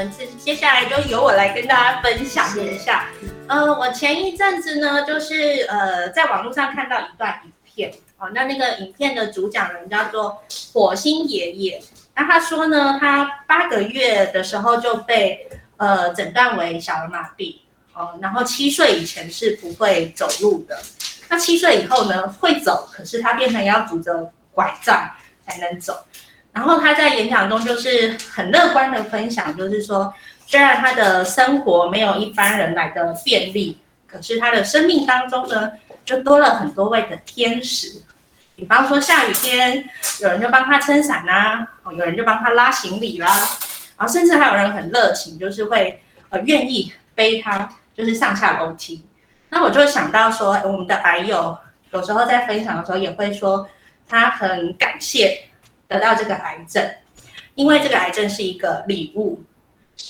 们接接下来就由我来跟大家分享一下。呃，我前一阵子呢，就是呃，在网络上看到一段影片，哦，那那个影片的主讲人叫做火星爷爷。那他说呢，他八个月的时候就被呃诊断为小儿麻痹，哦，然后七岁以前是不会走路的，那七岁以后呢会走，可是他变成要拄着拐杖才能走。然后他在演讲中就是很乐观的分享，就是说，虽然他的生活没有一般人来的便利，可是他的生命当中呢，就多了很多位的天使。比方说下雨天，有人就帮他撑伞啦，哦，有人就帮他拉行李啦，然后甚至还有人很热情，就是会呃愿意背他，就是上下楼梯。那我就想到说，我们的白友有时候在分享的时候也会说，他很感谢。得到这个癌症，因为这个癌症是一个礼物。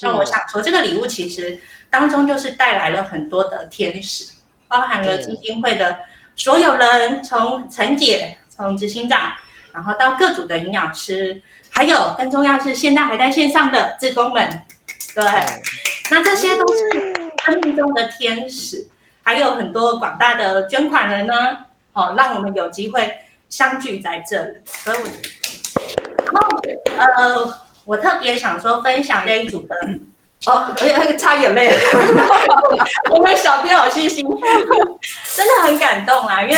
那我想说，这个礼物其实当中就是带来了很多的天使，包含了基金会的所有人，从陈姐、从执行长，然后到各组的营养师，还有更重要是现在还在线上的志工们。对，那这些都是生命中的天使，还有很多广大的捐款人呢。哦，让我们有机会相聚在这里，所以。呃，我特别想说分享这一组的 哦，而且那个擦眼泪，我们小编好细心，真的很感动啊！因为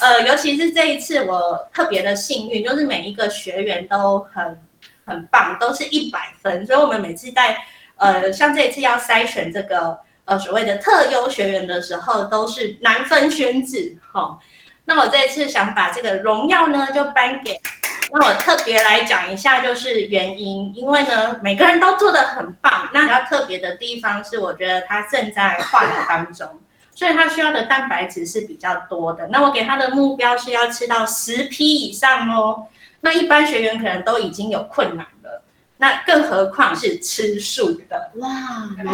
呃，尤其是这一次，我特别的幸运，就是每一个学员都很很棒，都是一百分，所以我们每次在呃，像这一次要筛选这个呃所谓的特优学员的时候，都是难分轩轾哈。那我这一次想把这个荣耀呢，就颁给。那我特别来讲一下，就是原因，因为呢，每个人都做的很棒。那比较特别的地方是，我觉得他正在化疗当中，所以他需要的蛋白质是比较多的。那我给他的目标是要吃到十批以上哦。那一般学员可能都已经有困难了，那更何况是吃素的哇？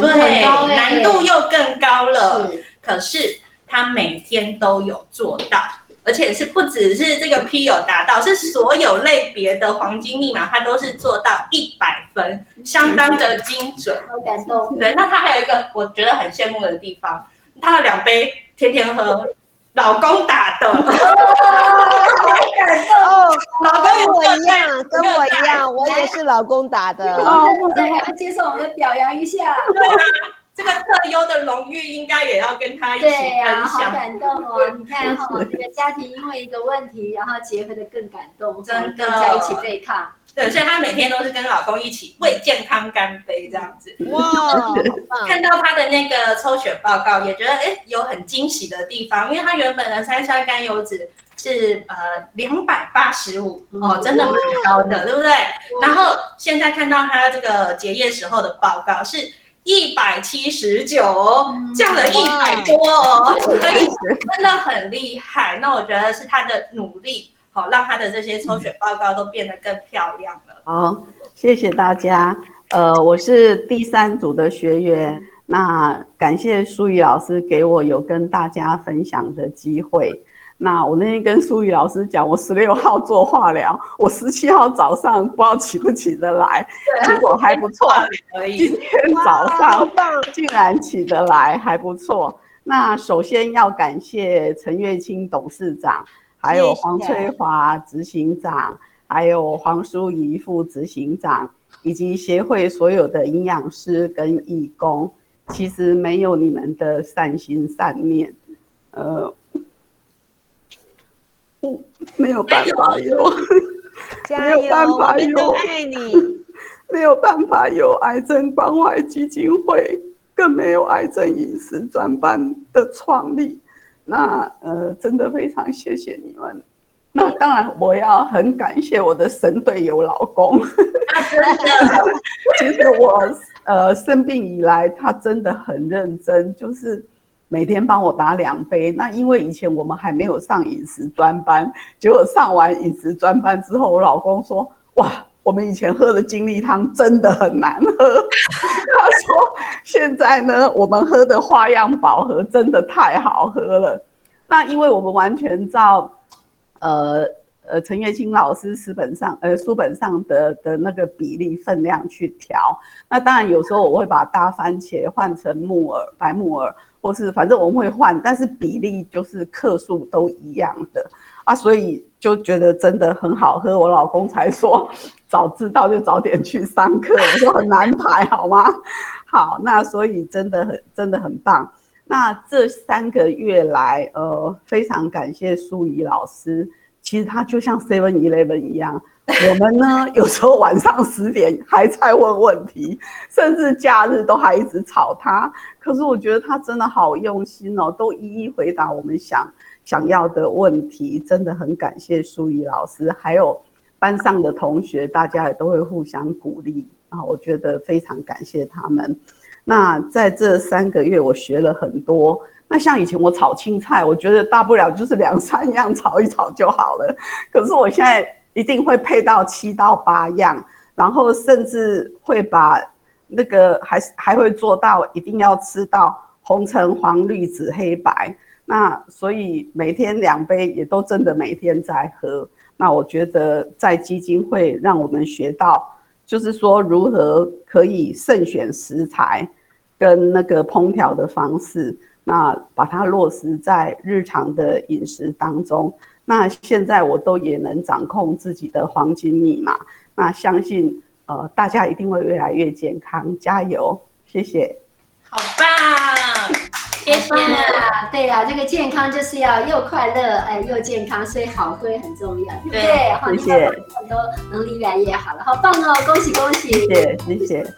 对，难度又更高了。可是他每天都有做到。而且是不只是这个 P 有达到，是所有类别的黄金密码，它都是做到一百分，相当的精准。好感动。对，那他还有一个我觉得很羡慕的地方，他的两杯天天喝，老公打的。好感动哦，老公跟我一样，跟我一样，我也是老公打的。哦，还要接受我们表扬一下。这个特优的荣誉应该也要跟他一起分享。好感动哦！你看哈，这个家庭因为一个问题，然后结合的更感动，真的在一起对抗。对，所以她每天都是跟老公一起为健康干杯这样子。哇，看到她的那个抽血报告，也觉得哎有很惊喜的地方，因为她原本的三酸甘油脂是呃两百八十五哦，真的蛮高的，对不对？然后现在看到她这个结业时候的报告是。一百七十九，降了一百多哦，所以真的很厉害。那我觉得是他的努力，好让他的这些抽血报告都变得更漂亮了。好，谢谢大家。呃，我是第三组的学员，那感谢舒宇老师给我有跟大家分享的机会。那我那天跟苏宇老师讲，我十六号做化疗，我十七号早上不知道起不起得来，结果还不错。今天早上竟然起得来，还不错。那首先要感谢陈月清董事长，还有黄翠华执行长，还有黄淑仪副执行长，以及协会所有的营养师跟义工。其实没有你们的善心善念，呃。没有办法有，没有办法有，爱你，没有办法有癌症关怀基金会，更没有癌症饮食专班的创立。那呃，真的非常谢谢你们。那当然，我要很感谢我的神队友老公。真的，其实我呃生病以来，他真的很认真，就是。每天帮我打两杯，那因为以前我们还没有上饮食专班，结果上完饮食专班之后，我老公说：“哇，我们以前喝的精力汤真的很难喝。”他说：“现在呢，我们喝的花样宝盒真的太好喝了。”那因为我们完全照，呃呃陈月清老师书本上呃书本上的的那个比例分量去调。那当然有时候我会把大番茄换成木耳白木耳，或是反正我们会换，但是比例就是克数都一样的啊，所以就觉得真的很好喝。我老公才说早知道就早点去上课，我说很难排好吗？好，那所以真的很真的很棒。那这三个月来，呃，非常感谢舒怡老师。其实他就像 Seven Eleven 一样，我们呢有时候晚上十点还在问问题，甚至假日都还一直吵他。可是我觉得他真的好用心哦，都一一回答我们想想要的问题，真的很感谢舒怡老师，还有班上的同学，大家也都会互相鼓励啊，我觉得非常感谢他们。那在这三个月，我学了很多。那像以前我炒青菜，我觉得大不了就是两三样炒一炒就好了。可是我现在一定会配到七到八样，然后甚至会把那个还还会做到一定要吃到红橙黄绿紫黑白。那所以每天两杯也都真的每天在喝。那我觉得在基金会让我们学到，就是说如何可以慎选食材。跟那个烹调的方式，那把它落实在日常的饮食当中。那现在我都也能掌控自己的黄金密码。那相信呃大家一定会越来越健康，加油！谢谢。好棒，谢谢。对呀，这个健康就是要又快乐哎又健康，所以好喝也很重要，对不对？谢谢。都能力越来越好了，好棒哦！恭喜恭喜！谢谢谢谢。